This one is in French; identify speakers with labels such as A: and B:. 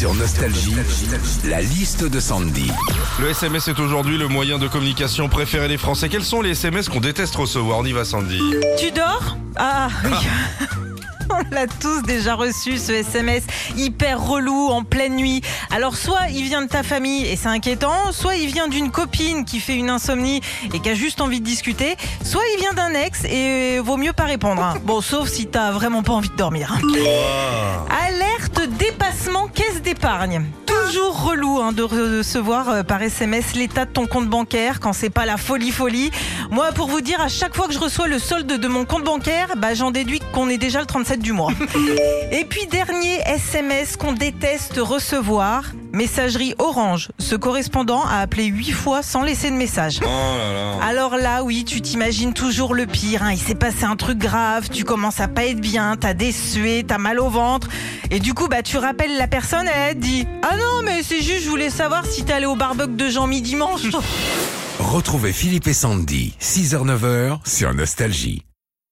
A: Sur Nostalgie, la liste de Sandy.
B: Le SMS est aujourd'hui le moyen de communication préféré des Français. Quels sont les SMS qu'on déteste recevoir? On y va, Sandy.
C: Tu dors? Ah oui. On l'a tous déjà reçu ce SMS hyper relou en pleine nuit. Alors soit il vient de ta famille et c'est inquiétant, soit il vient d'une copine qui fait une insomnie et qui a juste envie de discuter, soit il vient d'un ex et vaut mieux pas répondre. hein. Bon, sauf si t'as vraiment pas envie de dormir. hein. Toujours relou hein, de recevoir euh, par SMS l'état de ton compte bancaire quand c'est pas la folie folie. Moi, pour vous dire, à chaque fois que je reçois le solde de mon compte bancaire, bah, j'en déduis qu'on est déjà le 37 du mois. Et puis dernier SMS qu'on déteste recevoir, messagerie Orange, ce correspondant a appelé 8 fois sans laisser de message.
B: Oh là là.
C: Alors là, oui, tu t'imagines toujours le pire. hein. Il s'est passé un truc grave, tu commences à pas être bien, t'as des suées, t'as mal au ventre. Et du coup, bah, tu rappelles la personne, elle te dit Ah non, mais c'est juste, je voulais savoir si allé au barbecue de Jean-Mi dimanche.
A: Retrouvez Philippe et Sandy, 6h-9h sur Nostalgie.